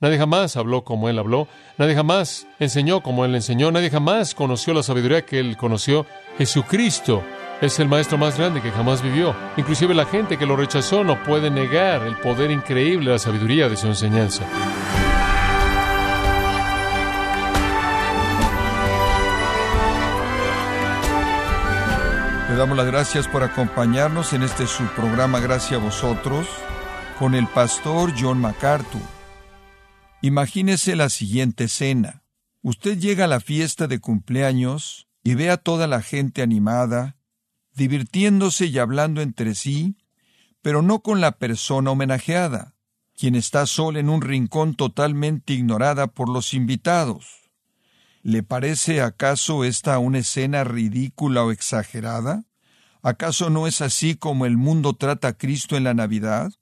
Nadie jamás habló como Él habló, nadie jamás enseñó como Él enseñó, nadie jamás conoció la sabiduría que Él conoció. Jesucristo es el maestro más grande que jamás vivió. Inclusive la gente que lo rechazó no puede negar el poder increíble de la sabiduría de su enseñanza. Le damos las gracias por acompañarnos en este subprograma Gracias a vosotros con el pastor John MacArthur. Imagínese la siguiente escena. Usted llega a la fiesta de cumpleaños y ve a toda la gente animada, divirtiéndose y hablando entre sí, pero no con la persona homenajeada, quien está sola en un rincón totalmente ignorada por los invitados. ¿Le parece acaso esta una escena ridícula o exagerada? ¿Acaso no es así como el mundo trata a Cristo en la Navidad?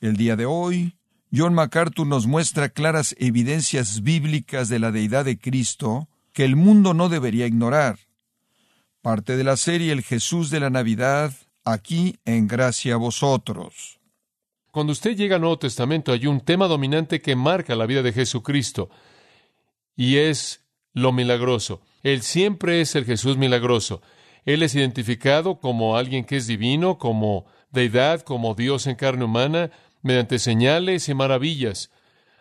El día de hoy, John MacArthur nos muestra claras evidencias bíblicas de la deidad de Cristo que el mundo no debería ignorar. Parte de la serie El Jesús de la Navidad, aquí en Gracia a vosotros. Cuando usted llega al Nuevo Testamento hay un tema dominante que marca la vida de Jesucristo y es lo milagroso. Él siempre es el Jesús milagroso. Él es identificado como alguien que es divino, como deidad, como Dios en carne humana, mediante señales y maravillas,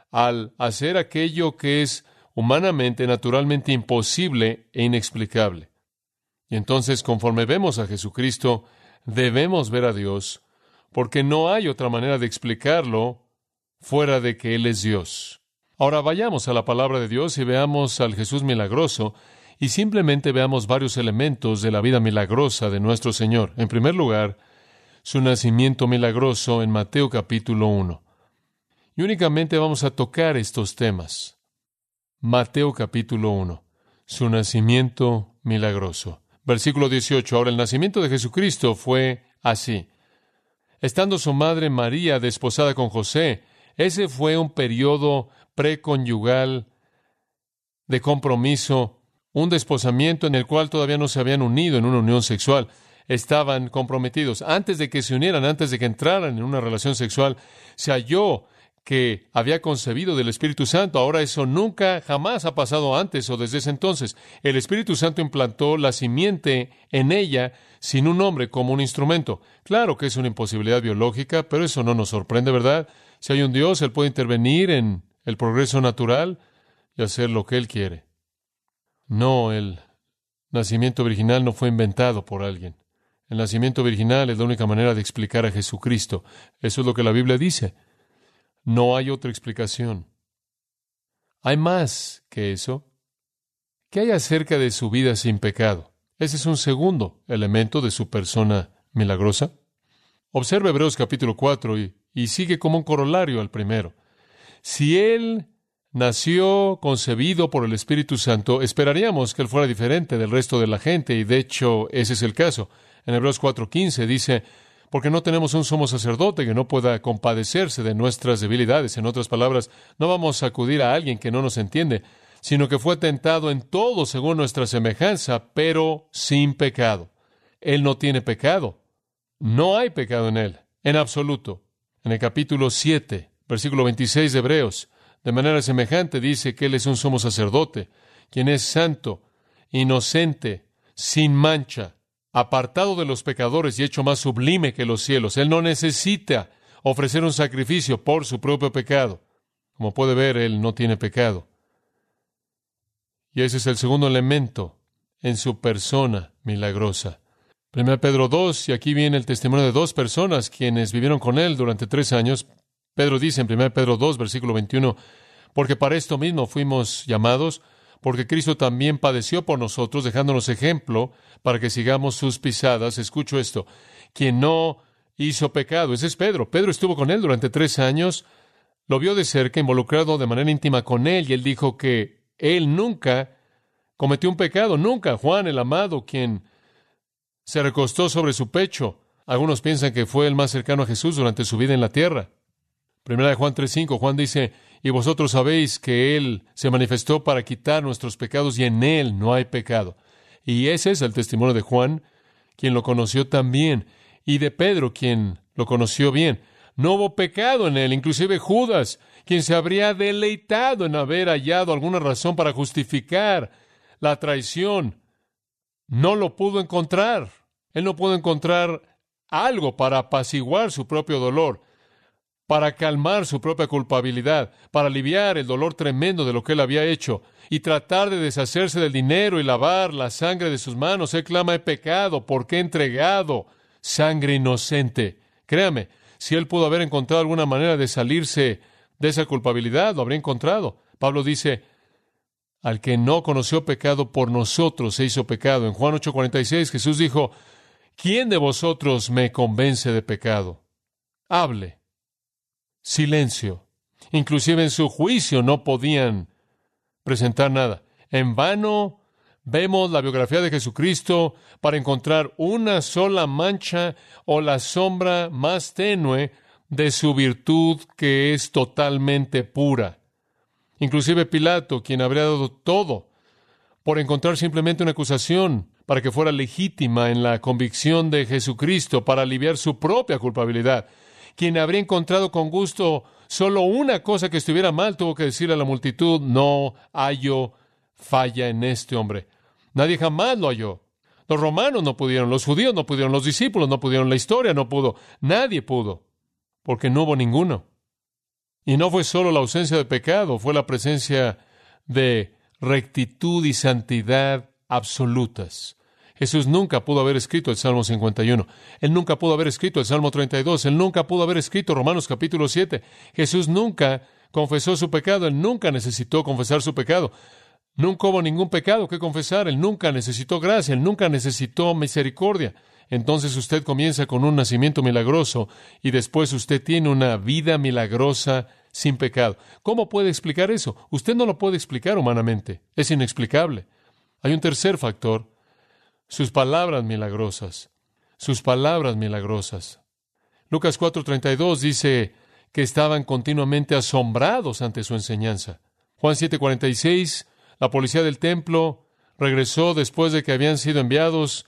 al hacer aquello que es humanamente, naturalmente imposible e inexplicable. Y entonces, conforme vemos a Jesucristo, debemos ver a Dios, porque no hay otra manera de explicarlo fuera de que Él es Dios. Ahora vayamos a la palabra de Dios y veamos al Jesús milagroso y simplemente veamos varios elementos de la vida milagrosa de nuestro Señor. En primer lugar, su nacimiento milagroso en Mateo capítulo 1. Y únicamente vamos a tocar estos temas. Mateo capítulo 1. Su nacimiento milagroso. Versículo 18. Ahora el nacimiento de Jesucristo fue así. Estando su madre María desposada con José, ese fue un periodo preconyugal de compromiso, un desposamiento en el cual todavía no se habían unido en una unión sexual. Estaban comprometidos. Antes de que se unieran, antes de que entraran en una relación sexual, se halló que había concebido del Espíritu Santo. Ahora eso nunca, jamás ha pasado antes o desde ese entonces. El Espíritu Santo implantó la simiente en ella sin un hombre como un instrumento. Claro que es una imposibilidad biológica, pero eso no nos sorprende, ¿verdad? Si hay un Dios, Él puede intervenir en el progreso natural y hacer lo que Él quiere. No, el nacimiento virginal no fue inventado por alguien. El nacimiento virginal es la única manera de explicar a Jesucristo. Eso es lo que la Biblia dice. No hay otra explicación. Hay más que eso. ¿Qué hay acerca de su vida sin pecado? Ese es un segundo elemento de su persona milagrosa. Observe Hebreos capítulo 4 y, y sigue como un corolario al primero. Si Él nació concebido por el Espíritu Santo, esperaríamos que Él fuera diferente del resto de la gente, y de hecho ese es el caso. En Hebreos 4:15 dice, porque no tenemos un sumo sacerdote que no pueda compadecerse de nuestras debilidades. En otras palabras, no vamos a acudir a alguien que no nos entiende, sino que fue tentado en todo según nuestra semejanza, pero sin pecado. Él no tiene pecado. No hay pecado en Él, en absoluto. En el capítulo 7, Versículo 26 de Hebreos. De manera semejante dice que Él es un sumo sacerdote, quien es santo, inocente, sin mancha, apartado de los pecadores y hecho más sublime que los cielos. Él no necesita ofrecer un sacrificio por su propio pecado. Como puede ver, Él no tiene pecado. Y ese es el segundo elemento en su persona milagrosa. 1 Pedro 2, y aquí viene el testimonio de dos personas quienes vivieron con Él durante tres años, Pedro dice en 1 Pedro 2, versículo 21, porque para esto mismo fuimos llamados, porque Cristo también padeció por nosotros, dejándonos ejemplo para que sigamos sus pisadas. Escucho esto, quien no hizo pecado, ese es Pedro. Pedro estuvo con él durante tres años, lo vio de cerca, involucrado de manera íntima con él, y él dijo que él nunca cometió un pecado, nunca. Juan, el amado, quien se recostó sobre su pecho. Algunos piensan que fue el más cercano a Jesús durante su vida en la tierra. Primera de Juan 3:5, Juan dice, y vosotros sabéis que Él se manifestó para quitar nuestros pecados y en Él no hay pecado. Y ese es el testimonio de Juan, quien lo conoció también, y de Pedro, quien lo conoció bien. No hubo pecado en Él, inclusive Judas, quien se habría deleitado en haber hallado alguna razón para justificar la traición, no lo pudo encontrar. Él no pudo encontrar algo para apaciguar su propio dolor, para calmar su propia culpabilidad, para aliviar el dolor tremendo de lo que él había hecho y tratar de deshacerse del dinero y lavar la sangre de sus manos. Él clama, he pecado porque he entregado sangre inocente. Créame, si él pudo haber encontrado alguna manera de salirse de esa culpabilidad, lo habría encontrado. Pablo dice, al que no conoció pecado por nosotros se hizo pecado. En Juan 8:46 Jesús dijo, ¿quién de vosotros me convence de pecado? Hable. Silencio. Inclusive en su juicio no podían presentar nada. En vano vemos la biografía de Jesucristo para encontrar una sola mancha o la sombra más tenue de su virtud que es totalmente pura. Inclusive Pilato, quien habría dado todo por encontrar simplemente una acusación para que fuera legítima en la convicción de Jesucristo, para aliviar su propia culpabilidad, quien habría encontrado con gusto solo una cosa que estuviera mal, tuvo que decirle a la multitud, no hallo falla en este hombre. Nadie jamás lo halló. Los romanos no pudieron, los judíos no pudieron, los discípulos no pudieron, la historia no pudo, nadie pudo, porque no hubo ninguno. Y no fue solo la ausencia de pecado, fue la presencia de rectitud y santidad absolutas. Jesús nunca pudo haber escrito el Salmo 51. Él nunca pudo haber escrito el Salmo 32. Él nunca pudo haber escrito Romanos capítulo 7. Jesús nunca confesó su pecado. Él nunca necesitó confesar su pecado. Nunca hubo ningún pecado que confesar. Él nunca necesitó gracia. Él nunca necesitó misericordia entonces usted comienza con un nacimiento milagroso y después usted tiene una vida milagrosa sin pecado. ¿Cómo puede explicar eso? Usted no lo puede explicar humanamente. Es inexplicable. Hay un tercer factor. Sus palabras milagrosas. Sus palabras milagrosas. Lucas 4:32 dice que estaban continuamente asombrados ante su enseñanza. Juan 7:46, la policía del templo regresó después de que habían sido enviados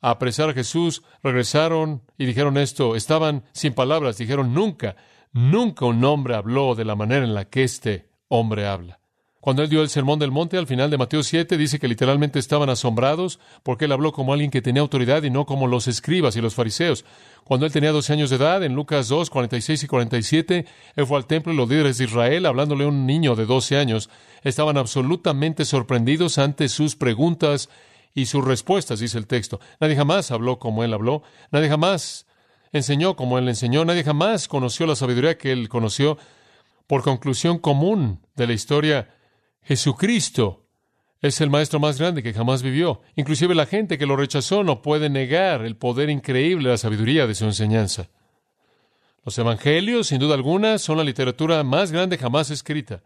a apresar a Jesús, regresaron y dijeron esto, estaban sin palabras, dijeron nunca, nunca un hombre habló de la manera en la que este hombre habla. Cuando él dio el sermón del monte al final de Mateo 7, dice que literalmente estaban asombrados porque él habló como alguien que tenía autoridad y no como los escribas y los fariseos. Cuando él tenía 12 años de edad, en Lucas 2, 46 y 47, él fue al templo y los líderes de Israel, hablándole a un niño de 12 años, estaban absolutamente sorprendidos ante sus preguntas y sus respuestas, dice el texto. Nadie jamás habló como él habló, nadie jamás enseñó como él enseñó, nadie jamás conoció la sabiduría que él conoció. Por conclusión común de la historia, Jesucristo es el maestro más grande que jamás vivió. Inclusive la gente que lo rechazó no puede negar el poder increíble de la sabiduría de su enseñanza. Los evangelios, sin duda alguna, son la literatura más grande jamás escrita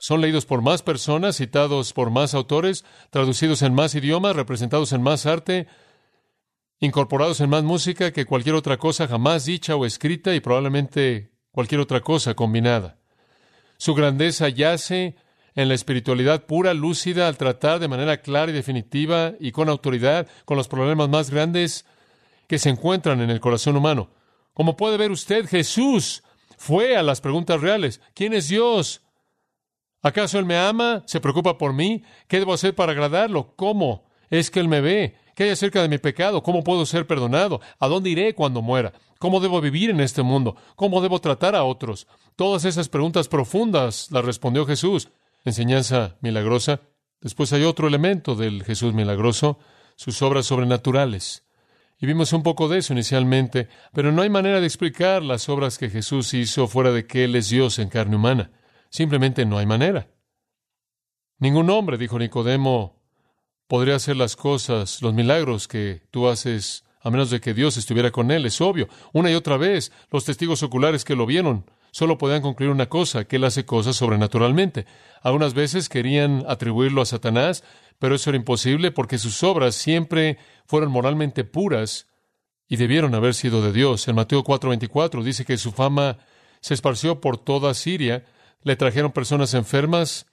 son leídos por más personas, citados por más autores, traducidos en más idiomas, representados en más arte, incorporados en más música que cualquier otra cosa jamás dicha o escrita y probablemente cualquier otra cosa combinada. Su grandeza yace en la espiritualidad pura, lúcida, al tratar de manera clara y definitiva y con autoridad con los problemas más grandes que se encuentran en el corazón humano. Como puede ver usted, Jesús fue a las preguntas reales. ¿Quién es Dios? ¿Acaso Él me ama? ¿Se preocupa por mí? ¿Qué debo hacer para agradarlo? ¿Cómo? Es que Él me ve. ¿Qué hay acerca de mi pecado? ¿Cómo puedo ser perdonado? ¿A dónde iré cuando muera? ¿Cómo debo vivir en este mundo? ¿Cómo debo tratar a otros? Todas esas preguntas profundas las respondió Jesús. Enseñanza milagrosa. Después hay otro elemento del Jesús milagroso, sus obras sobrenaturales. Y vimos un poco de eso inicialmente, pero no hay manera de explicar las obras que Jesús hizo fuera de que Él es Dios en carne humana. Simplemente no hay manera. Ningún hombre, dijo Nicodemo, podría hacer las cosas, los milagros que tú haces, a menos de que Dios estuviera con él. Es obvio. Una y otra vez, los testigos oculares que lo vieron solo podían concluir una cosa, que él hace cosas sobrenaturalmente. Algunas veces querían atribuirlo a Satanás, pero eso era imposible porque sus obras siempre fueron moralmente puras y debieron haber sido de Dios. En Mateo 4:24 dice que su fama se esparció por toda Siria, le trajeron personas enfermas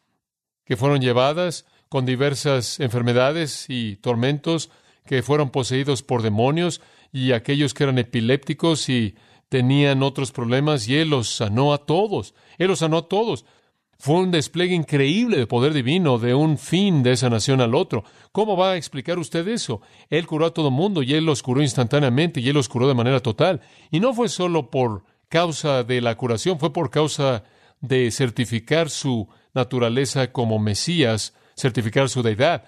que fueron llevadas con diversas enfermedades y tormentos, que fueron poseídos por demonios, y aquellos que eran epilépticos y tenían otros problemas y Él los sanó a todos. Él los sanó a todos. Fue un despliegue increíble de poder divino de un fin de esa nación al otro. ¿Cómo va a explicar usted eso? Él curó a todo mundo y Él los curó instantáneamente y Él los curó de manera total. Y no fue solo por causa de la curación, fue por causa de certificar su naturaleza como Mesías, certificar su deidad.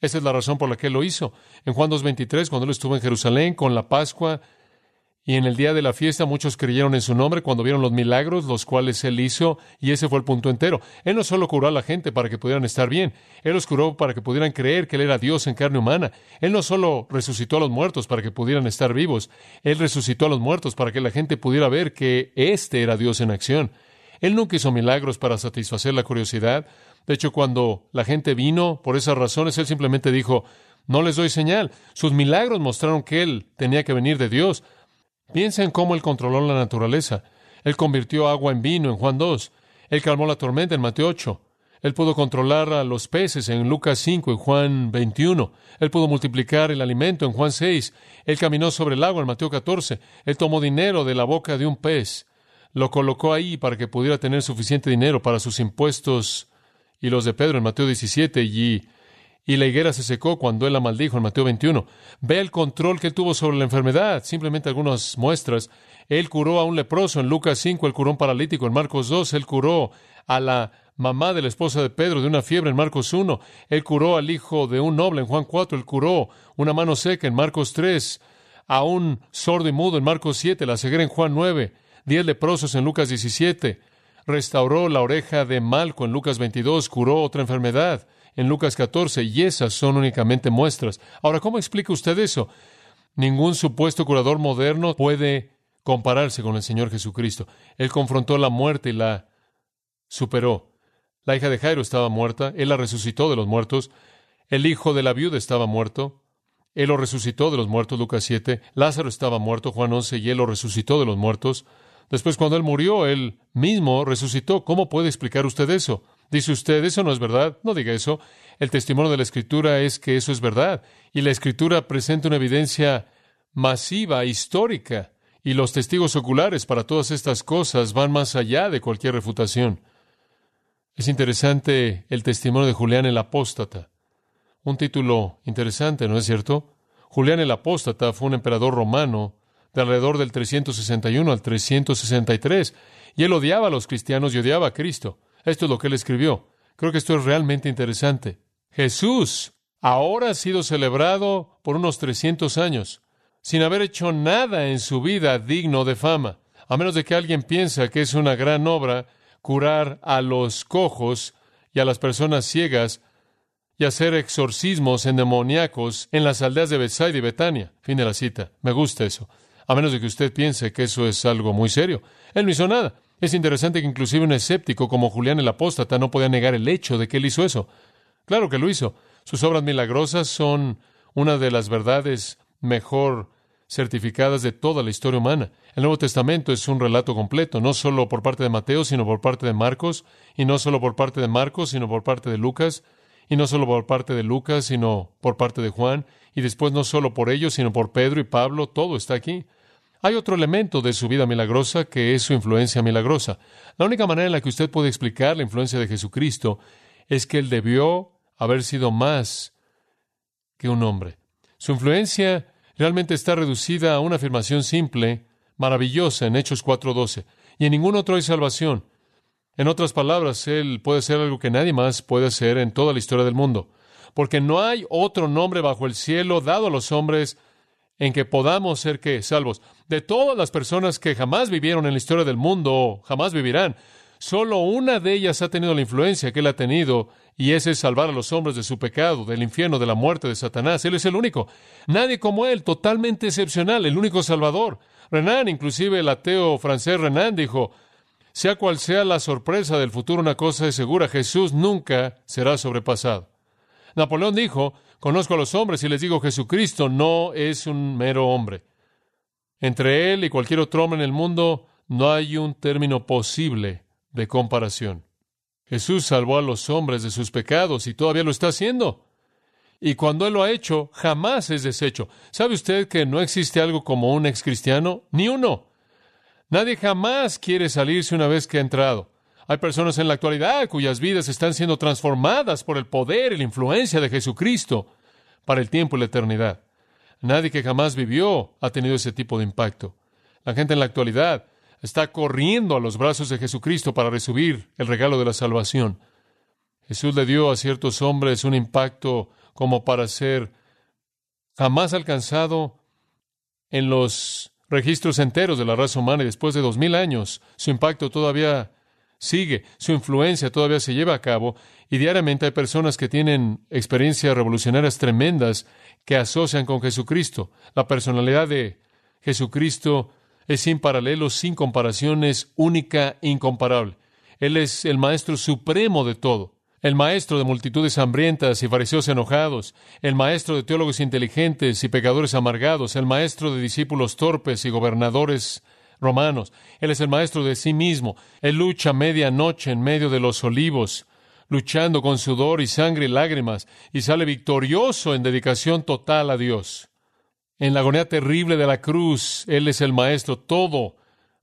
Esa es la razón por la que Él lo hizo. En Juan 2.23, cuando Él estuvo en Jerusalén con la Pascua, y en el día de la fiesta muchos creyeron en su nombre cuando vieron los milagros, los cuales él hizo, y ese fue el punto entero. Él no solo curó a la gente para que pudieran estar bien, él los curó para que pudieran creer que él era Dios en carne humana. Él no solo resucitó a los muertos para que pudieran estar vivos, él resucitó a los muertos para que la gente pudiera ver que éste era Dios en acción. Él nunca hizo milagros para satisfacer la curiosidad. De hecho, cuando la gente vino por esas razones, él simplemente dijo, no les doy señal. Sus milagros mostraron que él tenía que venir de Dios. Piensa en cómo Él controló la naturaleza. Él convirtió agua en vino en Juan 2. Él calmó la tormenta en Mateo 8. Él pudo controlar a los peces en Lucas 5 en Juan 21. Él pudo multiplicar el alimento en Juan 6. Él caminó sobre el agua en Mateo 14. Él tomó dinero de la boca de un pez. Lo colocó ahí para que pudiera tener suficiente dinero para sus impuestos y los de Pedro en Mateo 17 y y la higuera se secó cuando él la maldijo en Mateo 21. Ve el control que él tuvo sobre la enfermedad, simplemente algunas muestras. Él curó a un leproso en Lucas 5, él curó a un paralítico en Marcos 2, él curó a la mamá de la esposa de Pedro de una fiebre en Marcos 1, él curó al hijo de un noble en Juan 4, él curó una mano seca en Marcos 3, a un sordo y mudo en Marcos 7, la ceguera en Juan 9, diez leprosos en Lucas 17, restauró la oreja de Malco en Lucas 22, curó otra enfermedad en Lucas 14, y esas son únicamente muestras. Ahora, ¿cómo explica usted eso? Ningún supuesto curador moderno puede compararse con el Señor Jesucristo. Él confrontó la muerte y la superó. La hija de Jairo estaba muerta, Él la resucitó de los muertos. El hijo de la viuda estaba muerto, Él lo resucitó de los muertos, Lucas 7. Lázaro estaba muerto, Juan 11, y Él lo resucitó de los muertos. Después, cuando Él murió, Él mismo resucitó. ¿Cómo puede explicar usted eso? Dice usted, eso no es verdad. No diga eso. El testimonio de la Escritura es que eso es verdad. Y la Escritura presenta una evidencia masiva, histórica. Y los testigos oculares para todas estas cosas van más allá de cualquier refutación. Es interesante el testimonio de Julián el Apóstata. Un título interesante, ¿no es cierto? Julián el Apóstata fue un emperador romano de alrededor del 361 al 363, y él odiaba a los cristianos y odiaba a Cristo. Esto es lo que él escribió. Creo que esto es realmente interesante. Jesús ahora ha sido celebrado por unos 300 años, sin haber hecho nada en su vida digno de fama, a menos de que alguien piensa que es una gran obra curar a los cojos y a las personas ciegas y hacer exorcismos endemoniacos en las aldeas de Bethsaida y Betania. Fin de la cita. Me gusta eso. A menos de que usted piense que eso es algo muy serio. Él no hizo nada. Es interesante que inclusive un escéptico como Julián el Apóstata no podía negar el hecho de que él hizo eso. Claro que lo hizo. Sus obras milagrosas son una de las verdades mejor certificadas de toda la historia humana. El Nuevo Testamento es un relato completo, no solo por parte de Mateo, sino por parte de Marcos, y no solo por parte de Marcos, sino por parte de Lucas, y no solo por parte de Lucas, sino por parte de Juan, y después no solo por ellos, sino por Pedro y Pablo, todo está aquí. Hay otro elemento de su vida milagrosa que es su influencia milagrosa. La única manera en la que usted puede explicar la influencia de Jesucristo es que él debió haber sido más que un hombre. Su influencia realmente está reducida a una afirmación simple, maravillosa en Hechos 4:12, y en ningún otro hay salvación. En otras palabras, Él puede ser algo que nadie más puede hacer en toda la historia del mundo, porque no hay otro nombre bajo el cielo dado a los hombres en que podamos ser que salvos. De todas las personas que jamás vivieron en la historia del mundo jamás vivirán, solo una de ellas ha tenido la influencia que él ha tenido, y ese es salvar a los hombres de su pecado, del infierno, de la muerte de Satanás. Él es el único. Nadie como él, totalmente excepcional, el único salvador. Renan, inclusive el ateo francés Renan, dijo, sea cual sea la sorpresa del futuro, una cosa es segura, Jesús nunca será sobrepasado. Napoleón dijo, Conozco a los hombres y les digo, Jesucristo no es un mero hombre. Entre él y cualquier otro hombre en el mundo no hay un término posible de comparación. Jesús salvó a los hombres de sus pecados y todavía lo está haciendo. Y cuando Él lo ha hecho, jamás es deshecho. ¿Sabe usted que no existe algo como un ex cristiano? Ni uno. Nadie jamás quiere salirse una vez que ha entrado. Hay personas en la actualidad cuyas vidas están siendo transformadas por el poder y la influencia de Jesucristo para el tiempo y la eternidad. Nadie que jamás vivió ha tenido ese tipo de impacto. La gente en la actualidad está corriendo a los brazos de Jesucristo para recibir el regalo de la salvación. Jesús le dio a ciertos hombres un impacto como para ser jamás alcanzado en los registros enteros de la raza humana y después de dos mil años su impacto todavía sigue, su influencia todavía se lleva a cabo y diariamente hay personas que tienen experiencias revolucionarias tremendas que asocian con Jesucristo. La personalidad de Jesucristo es sin paralelos, sin comparaciones, única incomparable. Él es el Maestro supremo de todo, el Maestro de multitudes hambrientas y fariseos enojados, el Maestro de teólogos inteligentes y pecadores amargados, el Maestro de discípulos torpes y gobernadores romanos. Él es el Maestro de sí mismo. Él lucha medianoche en medio de los olivos, luchando con sudor y sangre y lágrimas, y sale victorioso en dedicación total a Dios. En la agonía terrible de la cruz, Él es el Maestro. Todo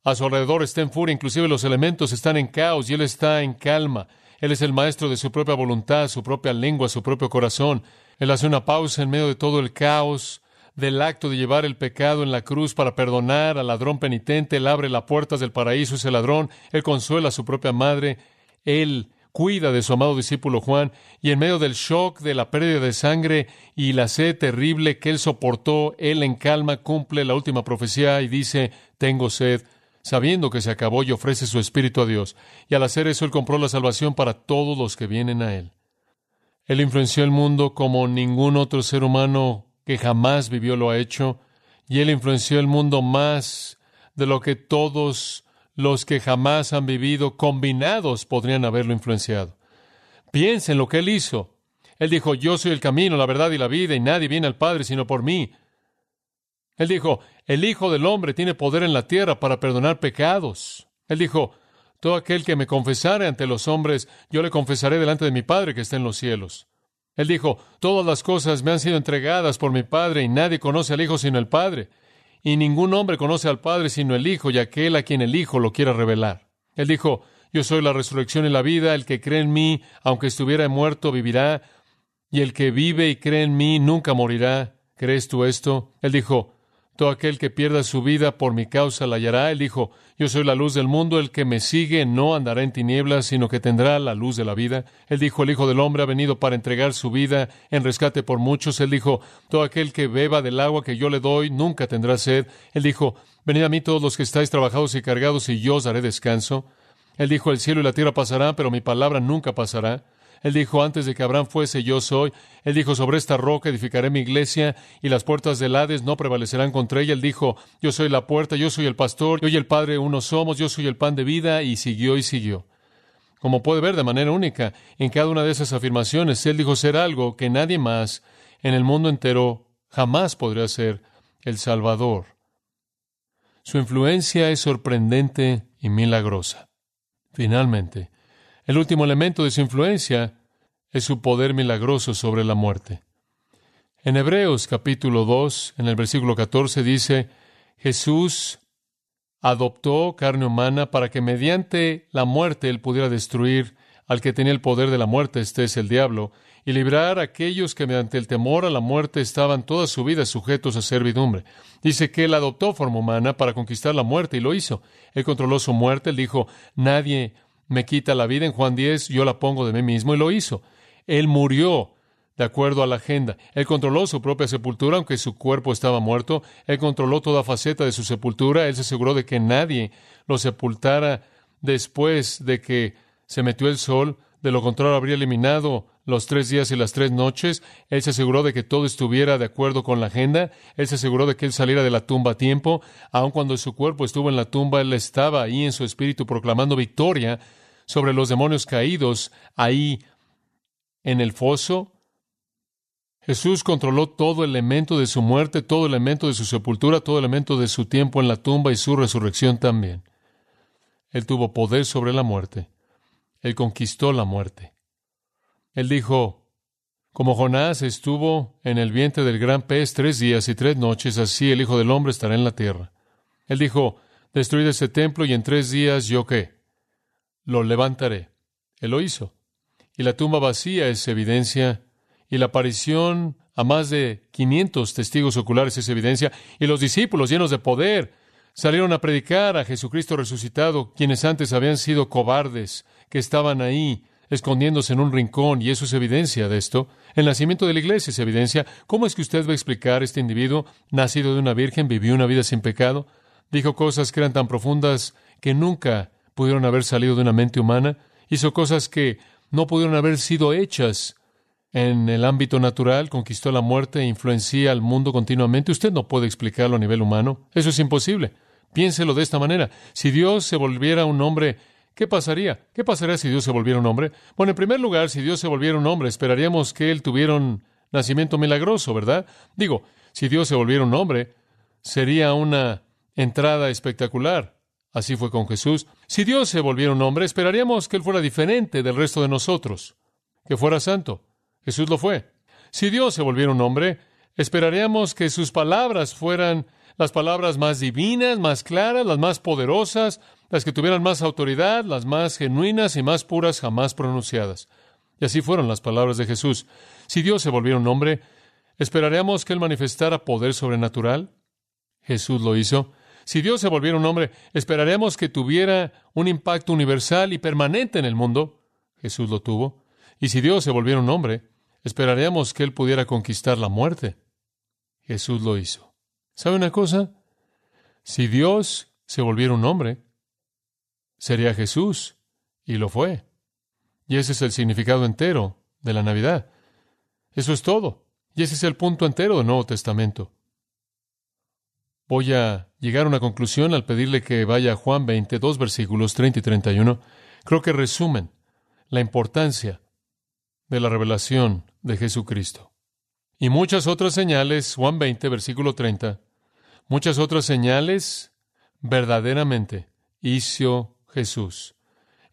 a su alrededor está en furia, inclusive los elementos están en caos y Él está en calma. Él es el Maestro de su propia voluntad, su propia lengua, su propio corazón. Él hace una pausa en medio de todo el caos del acto de llevar el pecado en la cruz para perdonar al ladrón penitente. Él abre las puertas del paraíso, ese ladrón. Él consuela a su propia madre. Él cuida de su amado discípulo Juan, y en medio del shock de la pérdida de sangre y la sed terrible que él soportó, él en calma cumple la última profecía y dice, tengo sed, sabiendo que se acabó y ofrece su espíritu a Dios. Y al hacer eso, él compró la salvación para todos los que vienen a él. Él influenció el mundo como ningún otro ser humano que jamás vivió lo ha hecho, y él influenció el mundo más de lo que todos los que jamás han vivido combinados podrían haberlo influenciado. Piensen lo que él hizo. Él dijo, yo soy el camino, la verdad y la vida, y nadie viene al Padre sino por mí. Él dijo, el Hijo del Hombre tiene poder en la tierra para perdonar pecados. Él dijo, todo aquel que me confesare ante los hombres, yo le confesaré delante de mi Padre que está en los cielos. Él dijo, todas las cosas me han sido entregadas por mi Padre, y nadie conoce al Hijo sino el Padre y ningún hombre conoce al Padre sino el Hijo y aquel a quien el Hijo lo quiera revelar. Él dijo, yo soy la resurrección y la vida, el que cree en mí, aunque estuviera muerto, vivirá, y el que vive y cree en mí nunca morirá. ¿Crees tú esto? Él dijo, todo aquel que pierda su vida por mi causa la hallará. Él dijo, yo soy la luz del mundo, el que me sigue no andará en tinieblas, sino que tendrá la luz de la vida. Él dijo, el Hijo del Hombre ha venido para entregar su vida en rescate por muchos. Él dijo, todo aquel que beba del agua que yo le doy nunca tendrá sed. Él dijo, venid a mí todos los que estáis trabajados y cargados, y yo os daré descanso. Él dijo, el cielo y la tierra pasarán, pero mi palabra nunca pasará. Él dijo, antes de que Abraham fuese, yo soy. Él dijo, sobre esta roca edificaré mi iglesia y las puertas del Hades no prevalecerán contra ella. Él dijo, yo soy la puerta, yo soy el pastor, yo y el Padre uno somos, yo soy el pan de vida, y siguió y siguió. Como puede ver de manera única, en cada una de esas afirmaciones, Él dijo ser algo que nadie más en el mundo entero jamás podría ser el Salvador. Su influencia es sorprendente y milagrosa. Finalmente, el último elemento de su influencia es su poder milagroso sobre la muerte. En Hebreos capítulo 2, en el versículo 14 dice, Jesús adoptó carne humana para que mediante la muerte él pudiera destruir al que tenía el poder de la muerte, este es el diablo, y librar a aquellos que mediante el temor a la muerte estaban toda su vida sujetos a servidumbre. Dice que él adoptó forma humana para conquistar la muerte y lo hizo. Él controló su muerte, él dijo, nadie me quita la vida. En Juan 10 yo la pongo de mí mismo y lo hizo. Él murió de acuerdo a la agenda. Él controló su propia sepultura, aunque su cuerpo estaba muerto. Él controló toda faceta de su sepultura. Él se aseguró de que nadie lo sepultara después de que se metió el sol. De lo contrario, habría eliminado los tres días y las tres noches. Él se aseguró de que todo estuviera de acuerdo con la agenda. Él se aseguró de que él saliera de la tumba a tiempo. Aun cuando su cuerpo estuvo en la tumba, él estaba ahí en su espíritu proclamando victoria sobre los demonios caídos ahí en el foso. Jesús controló todo elemento de su muerte, todo elemento de su sepultura, todo elemento de su tiempo en la tumba y su resurrección también. Él tuvo poder sobre la muerte. Él conquistó la muerte. Él dijo, como Jonás estuvo en el vientre del gran pez tres días y tres noches, así el Hijo del Hombre estará en la tierra. Él dijo, destruid este templo y en tres días yo qué? Lo levantaré. Él lo hizo. Y la tumba vacía es evidencia, y la aparición a más de 500 testigos oculares es evidencia, y los discípulos llenos de poder salieron a predicar a Jesucristo resucitado, quienes antes habían sido cobardes, que estaban ahí escondiéndose en un rincón, y eso es evidencia de esto. El nacimiento de la iglesia es evidencia. ¿Cómo es que usted va a explicar este individuo, nacido de una virgen, vivió una vida sin pecado, dijo cosas que eran tan profundas que nunca pudieron haber salido de una mente humana, hizo cosas que no pudieron haber sido hechas en el ámbito natural, conquistó la muerte e influencia al mundo continuamente. Usted no puede explicarlo a nivel humano. Eso es imposible. Piénselo de esta manera. Si Dios se volviera un hombre, ¿qué pasaría? ¿Qué pasaría si Dios se volviera un hombre? Bueno, en primer lugar, si Dios se volviera un hombre, esperaríamos que Él tuviera un nacimiento milagroso, ¿verdad? Digo, si Dios se volviera un hombre, sería una entrada espectacular. Así fue con Jesús. Si Dios se volviera un hombre, esperaríamos que Él fuera diferente del resto de nosotros, que fuera santo. Jesús lo fue. Si Dios se volviera un hombre, esperaríamos que sus palabras fueran las palabras más divinas, más claras, las más poderosas, las que tuvieran más autoridad, las más genuinas y más puras jamás pronunciadas. Y así fueron las palabras de Jesús. Si Dios se volviera un hombre, esperaríamos que Él manifestara poder sobrenatural. Jesús lo hizo. Si Dios se volviera un hombre, esperaríamos que tuviera un impacto universal y permanente en el mundo. Jesús lo tuvo. Y si Dios se volviera un hombre, esperaríamos que Él pudiera conquistar la muerte. Jesús lo hizo. ¿Sabe una cosa? Si Dios se volviera un hombre, sería Jesús, y lo fue. Y ese es el significado entero de la Navidad. Eso es todo. Y ese es el punto entero del Nuevo Testamento. Voy a llegar a una conclusión al pedirle que vaya a Juan 22, versículos 30 y 31. Creo que resumen la importancia de la revelación de Jesucristo. Y muchas otras señales, Juan 20, versículo 30, muchas otras señales verdaderamente hizo Jesús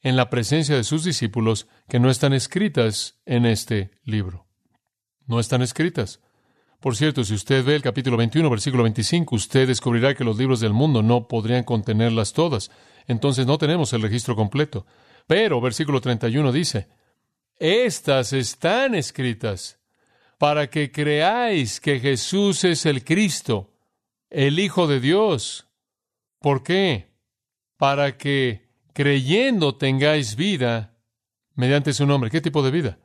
en la presencia de sus discípulos que no están escritas en este libro. No están escritas. Por cierto, si usted ve el capítulo 21, versículo 25, usted descubrirá que los libros del mundo no podrían contenerlas todas. Entonces no tenemos el registro completo. Pero, versículo 31 dice, estas están escritas para que creáis que Jesús es el Cristo, el Hijo de Dios. ¿Por qué? Para que creyendo tengáis vida mediante su nombre. ¿Qué tipo de vida?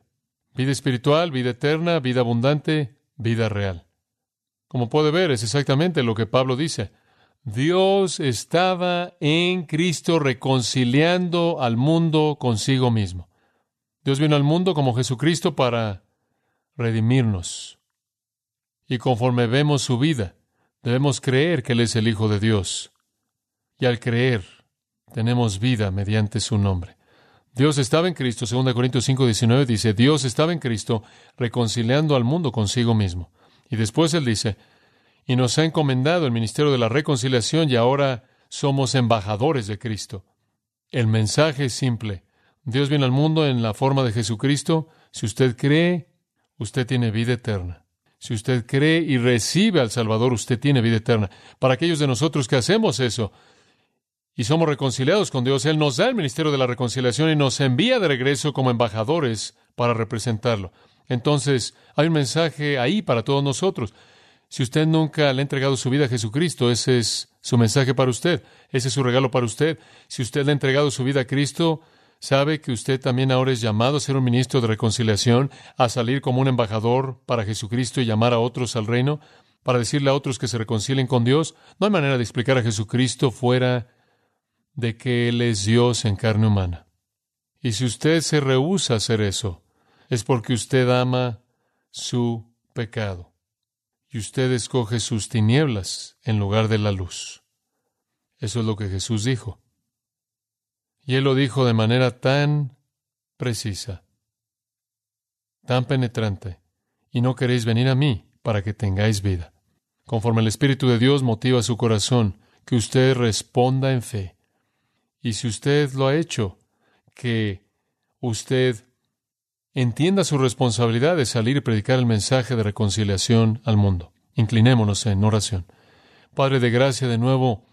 Vida espiritual, vida eterna, vida abundante, vida real. Como puede ver, es exactamente lo que Pablo dice. Dios estaba en Cristo reconciliando al mundo consigo mismo. Dios vino al mundo como Jesucristo para redimirnos. Y conforme vemos su vida, debemos creer que Él es el Hijo de Dios. Y al creer, tenemos vida mediante su nombre. Dios estaba en Cristo, 2 Corintios 5, 19 dice, Dios estaba en Cristo reconciliando al mundo consigo mismo. Y después Él dice, y nos ha encomendado el ministerio de la reconciliación y ahora somos embajadores de Cristo. El mensaje es simple. Dios viene al mundo en la forma de Jesucristo. Si usted cree, usted tiene vida eterna. Si usted cree y recibe al Salvador, usted tiene vida eterna. Para aquellos de nosotros que hacemos eso y somos reconciliados con Dios, Él nos da el ministerio de la reconciliación y nos envía de regreso como embajadores para representarlo. Entonces, hay un mensaje ahí para todos nosotros. Si usted nunca le ha entregado su vida a Jesucristo, ese es su mensaje para usted, ese es su regalo para usted. Si usted le ha entregado su vida a Cristo, ¿Sabe que usted también ahora es llamado a ser un ministro de reconciliación, a salir como un embajador para Jesucristo y llamar a otros al reino, para decirle a otros que se reconcilien con Dios? No hay manera de explicar a Jesucristo fuera de que Él es Dios en carne humana. Y si usted se rehúsa a hacer eso, es porque usted ama su pecado y usted escoge sus tinieblas en lugar de la luz. Eso es lo que Jesús dijo. Y él lo dijo de manera tan precisa, tan penetrante, y no queréis venir a mí para que tengáis vida. Conforme el Espíritu de Dios motiva su corazón, que usted responda en fe. Y si usted lo ha hecho, que usted entienda su responsabilidad de salir y predicar el mensaje de reconciliación al mundo. Inclinémonos en oración. Padre de gracia, de nuevo,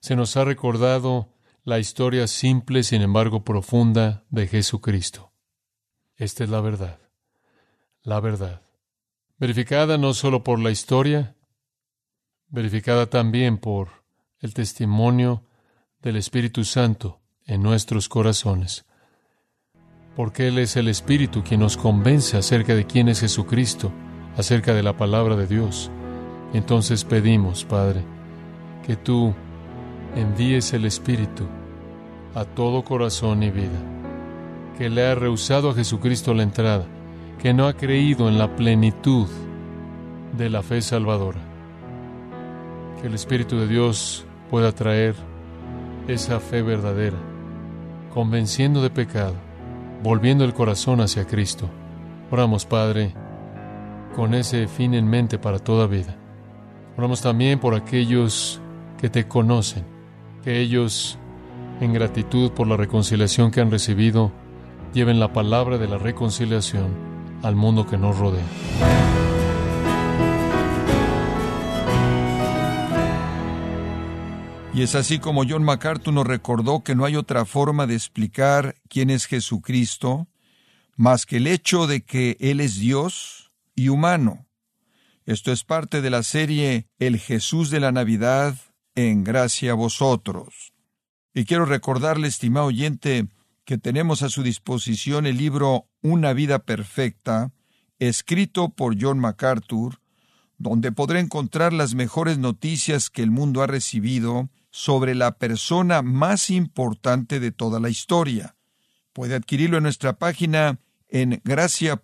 se nos ha recordado la historia simple, sin embargo profunda, de Jesucristo. Esta es la verdad, la verdad, verificada no solo por la historia, verificada también por el testimonio del Espíritu Santo en nuestros corazones. Porque Él es el Espíritu quien nos convence acerca de quién es Jesucristo, acerca de la palabra de Dios. Entonces pedimos, Padre, que tú envíes el Espíritu a todo corazón y vida, que le ha rehusado a Jesucristo la entrada, que no ha creído en la plenitud de la fe salvadora. Que el Espíritu de Dios pueda traer esa fe verdadera, convenciendo de pecado, volviendo el corazón hacia Cristo. Oramos, Padre, con ese fin en mente para toda vida. Oramos también por aquellos que te conocen, que ellos, en gratitud por la reconciliación que han recibido, lleven la palabra de la reconciliación al mundo que nos rodea. Y es así como John MacArthur nos recordó que no hay otra forma de explicar quién es Jesucristo más que el hecho de que Él es Dios y humano. Esto es parte de la serie El Jesús de la Navidad en gracia a vosotros. Y quiero recordarle, estimado oyente, que tenemos a su disposición el libro Una vida perfecta, escrito por John MacArthur, donde podrá encontrar las mejores noticias que el mundo ha recibido sobre la persona más importante de toda la historia. Puede adquirirlo en nuestra página en gracia.org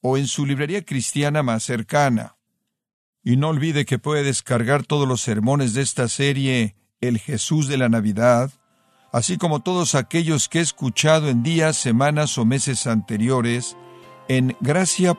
o en su librería cristiana más cercana. Y no olvide que puede descargar todos los sermones de esta serie El Jesús de la Navidad, así como todos aquellos que he escuchado en días, semanas o meses anteriores en gracia.org.